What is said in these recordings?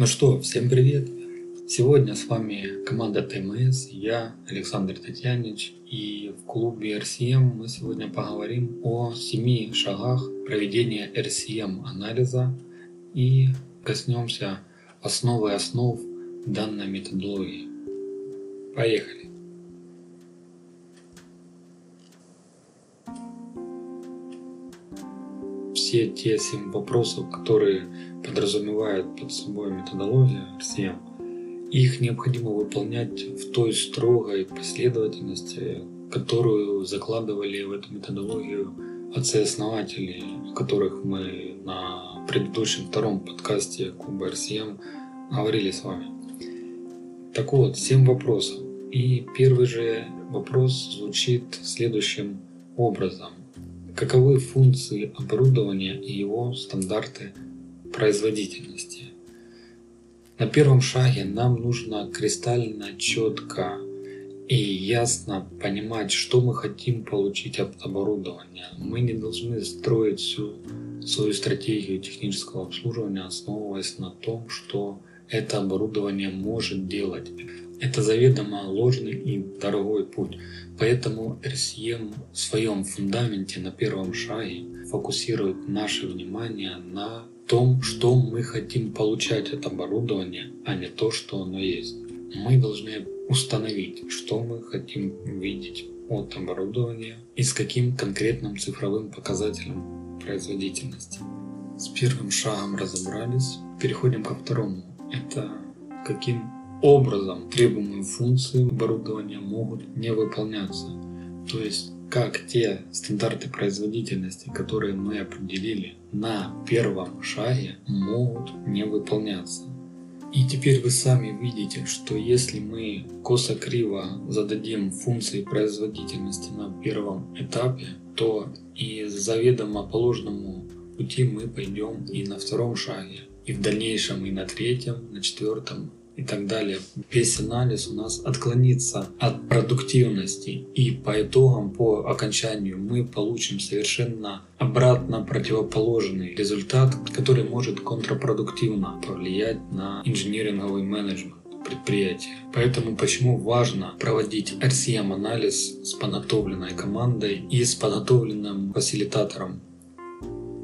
Ну что, всем привет! Сегодня с вами команда ТМС, я Александр Татьянич и в клубе RCM мы сегодня поговорим о семи шагах проведения RCM анализа и коснемся основы основ данной методологии. Поехали! Все те семь вопросов, которые подразумевают под собой методология RCM, их необходимо выполнять в той строгой последовательности, которую закладывали в эту методологию отцы-основатели, которых мы на предыдущем втором подкасте Куба RCM говорили с вами. Так вот, семь вопросов. И первый же вопрос звучит следующим образом. Каковы функции оборудования и его стандарты производительности? На первом шаге нам нужно кристально четко и ясно понимать, что мы хотим получить от оборудования. Мы не должны строить всю свою стратегию технического обслуживания, основываясь на том, что это оборудование может делать. Это заведомо ложный и дорогой путь. Поэтому RCM в своем фундаменте на первом шаге фокусирует наше внимание на том, что мы хотим получать от оборудования, а не то, что оно есть. Мы должны установить, что мы хотим видеть от оборудования и с каким конкретным цифровым показателем производительности. С первым шагом разобрались, переходим ко второму. Это каким образом требуемые функции оборудования могут не выполняться. То есть как те стандарты производительности, которые мы определили на первом шаге, могут не выполняться. И теперь вы сами видите, что если мы косо-криво зададим функции производительности на первом этапе, то и заведомо по ложному пути мы пойдем и на втором шаге, и в дальнейшем и на третьем, на четвертом и так далее. Весь анализ у нас отклонится от продуктивности и по итогам, по окончанию мы получим совершенно обратно противоположный результат, который может контрпродуктивно повлиять на инжиниринговый менеджмент предприятия. Поэтому почему важно проводить RCM-анализ с подготовленной командой и с подготовленным фасилитатором.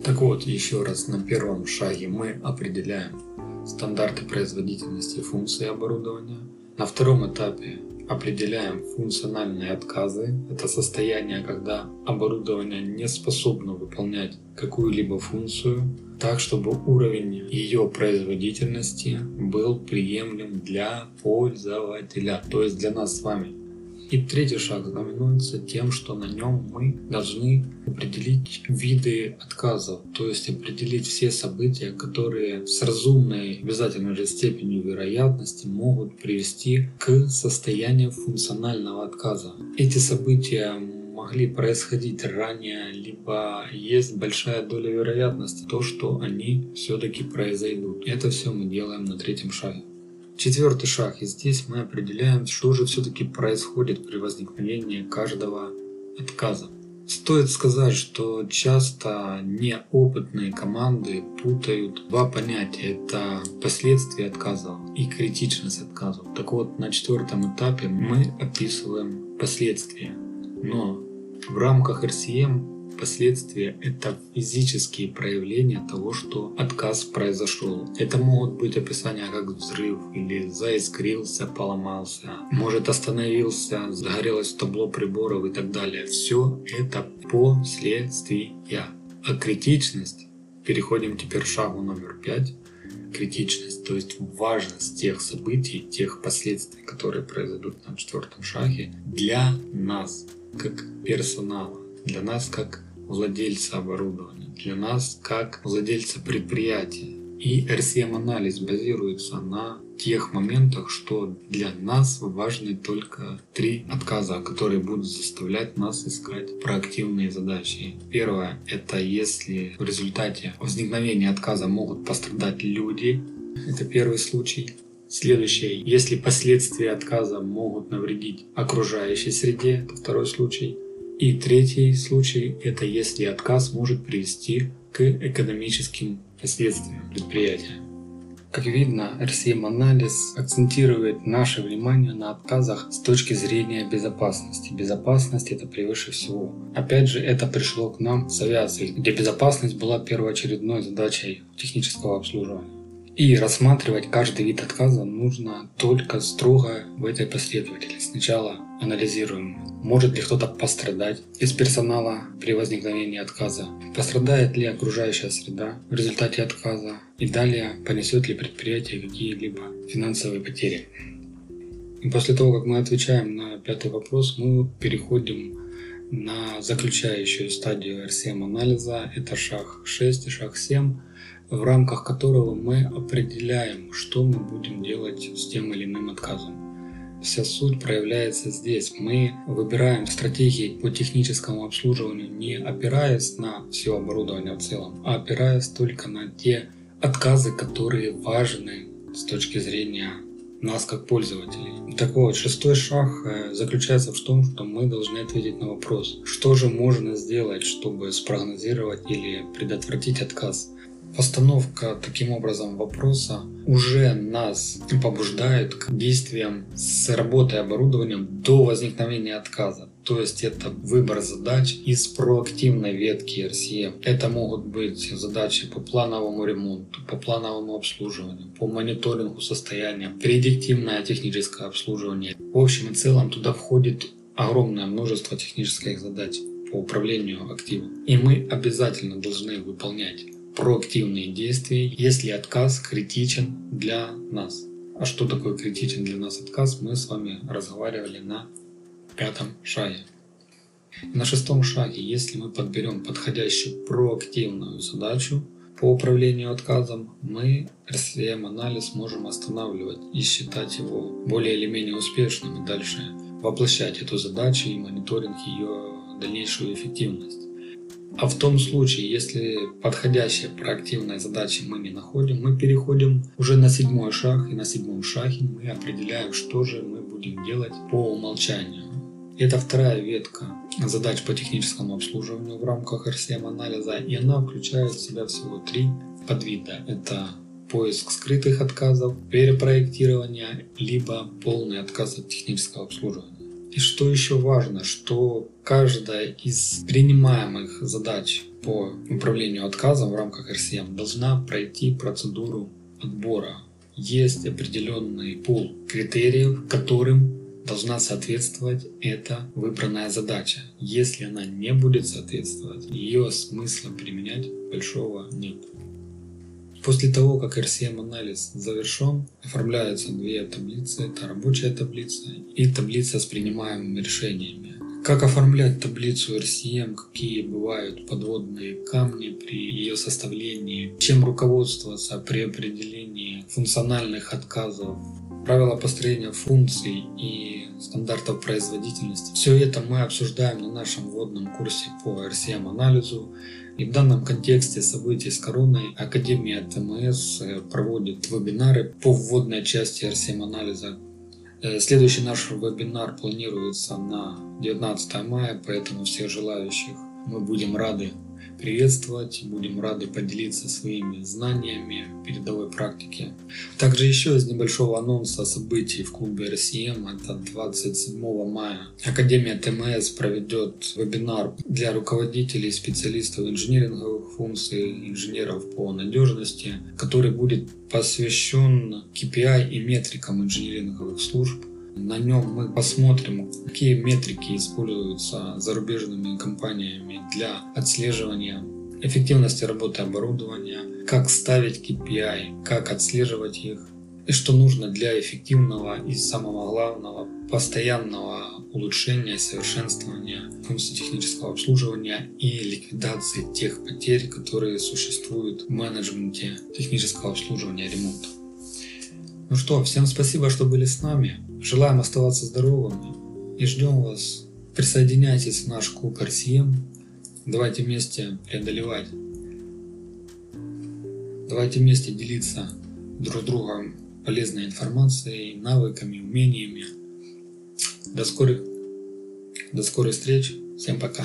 Так вот, еще раз на первом шаге мы определяем стандарты производительности функции оборудования. На втором этапе определяем функциональные отказы. Это состояние, когда оборудование не способно выполнять какую-либо функцию так, чтобы уровень ее производительности был приемлем для пользователя, то есть для нас с вами. И третий шаг знаменуется тем, что на нем мы должны определить виды отказов, то есть определить все события, которые с разумной обязательной же степенью вероятности могут привести к состоянию функционального отказа. Эти события могли происходить ранее, либо есть большая доля вероятности то, что они все-таки произойдут. Это все мы делаем на третьем шаге. Четвертый шаг, и здесь мы определяем, что же все-таки происходит при возникновении каждого отказа. Стоит сказать, что часто неопытные команды путают два понятия. Это последствия отказов и критичность отказов. Так вот, на четвертом этапе мы описываем последствия. Но в рамках RCM Последствия – это физические проявления того, что отказ произошел. Это могут быть описания как взрыв или заискрился, поломался, может остановился, загорелось табло приборов и так далее. Все это последствия. А критичность, переходим теперь к шагу номер пять, критичность, то есть важность тех событий, тех последствий, которые произойдут на четвертом шаге для нас, как персонала, для нас, как владельца оборудования, для нас как владельца предприятия. И RCM-анализ базируется на тех моментах, что для нас важны только три отказа, которые будут заставлять нас искать проактивные задачи. Первое – это если в результате возникновения отказа могут пострадать люди. Это первый случай. Следующее, если последствия отказа могут навредить окружающей среде, это второй случай. И третий случай – это если отказ может привести к экономическим последствиям предприятия. Как видно, RCM-анализ акцентирует наше внимание на отказах с точки зрения безопасности. Безопасность это превыше всего. Опять же, это пришло к нам с авиацией, где безопасность была первоочередной задачей технического обслуживания. И рассматривать каждый вид отказа нужно только строго в этой последовательности. Сначала анализируем, может ли кто-то пострадать из персонала при возникновении отказа, пострадает ли окружающая среда в результате отказа и далее понесет ли предприятие какие-либо финансовые потери. И после того, как мы отвечаем на пятый вопрос, мы переходим на заключающую стадию RCM анализа. Это шаг 6 и шаг 7 в рамках которого мы определяем, что мы будем делать с тем или иным отказом. Вся суть проявляется здесь. Мы выбираем стратегии по техническому обслуживанию, не опираясь на все оборудование в целом, а опираясь только на те отказы, которые важны с точки зрения нас как пользователей. Так вот, шестой шаг э, заключается в том, что мы должны ответить на вопрос, что же можно сделать, чтобы спрогнозировать или предотвратить отказ. Постановка таким образом вопроса уже нас побуждает к действиям с работой оборудованием до возникновения отказа. То есть это выбор задач из проактивной ветки RCM. Это могут быть задачи по плановому ремонту, по плановому обслуживанию, по мониторингу состояния, предиктивное техническое обслуживание. В общем и целом туда входит огромное множество технических задач по управлению активом. И мы обязательно должны выполнять проактивные действия, если отказ критичен для нас. А что такое критичен для нас отказ, мы с вами разговаривали на пятом шаге. На шестом шаге, если мы подберем подходящую проактивную задачу по управлению отказом, мы RCM-анализ можем останавливать и считать его более или менее успешным и дальше воплощать эту задачу и мониторинг ее дальнейшую эффективность. А в том случае, если подходящие проактивные задачи мы не находим, мы переходим уже на седьмой шаг, и на седьмом шаге мы определяем, что же мы будем делать по умолчанию. Это вторая ветка задач по техническому обслуживанию в рамках RCM-анализа, и она включает в себя всего три подвида. Это поиск скрытых отказов, перепроектирование, либо полный отказ от технического обслуживания. И что еще важно, что каждая из принимаемых задач по управлению отказом в рамках RCM должна пройти процедуру отбора. Есть определенный пул критериев, которым должна соответствовать эта выбранная задача. Если она не будет соответствовать, ее смысла применять большого нет. После того, как RCM-анализ завершен, оформляются две таблицы. Это рабочая таблица и таблица с принимаемыми решениями. Как оформлять таблицу RCM, какие бывают подводные камни при ее составлении, чем руководствоваться при определении функциональных отказов, правила построения функций и стандартов производительности. Все это мы обсуждаем на нашем вводном курсе по RCM-анализу. И в данном контексте событий с короной Академия ТМС э, проводит вебинары по вводной части RCM-анализа. Э, следующий наш вебинар планируется на 19 мая, поэтому всех желающих мы будем рады приветствовать, будем рады поделиться своими знаниями передовой практики. Также еще из небольшого анонса событий в клубе RCM, это 27 мая. Академия ТМС проведет вебинар для руководителей, специалистов инжиниринговых функций, инженеров по надежности, который будет посвящен KPI и метрикам инжиниринговых служб на нем мы посмотрим, какие метрики используются зарубежными компаниями для отслеживания эффективности работы оборудования, как ставить KPI, как отслеживать их, и что нужно для эффективного и самого главного постоянного улучшения и совершенствования функций технического обслуживания и ликвидации тех потерь, которые существуют в менеджменте технического обслуживания и ремонта. Ну что, всем спасибо, что были с нами. Желаем оставаться здоровыми и ждем вас. Присоединяйтесь в наш клуб RCM. Давайте вместе преодолевать. Давайте вместе делиться друг другом полезной информацией, навыками, умениями. До скорых, до скорых встреч. Всем пока.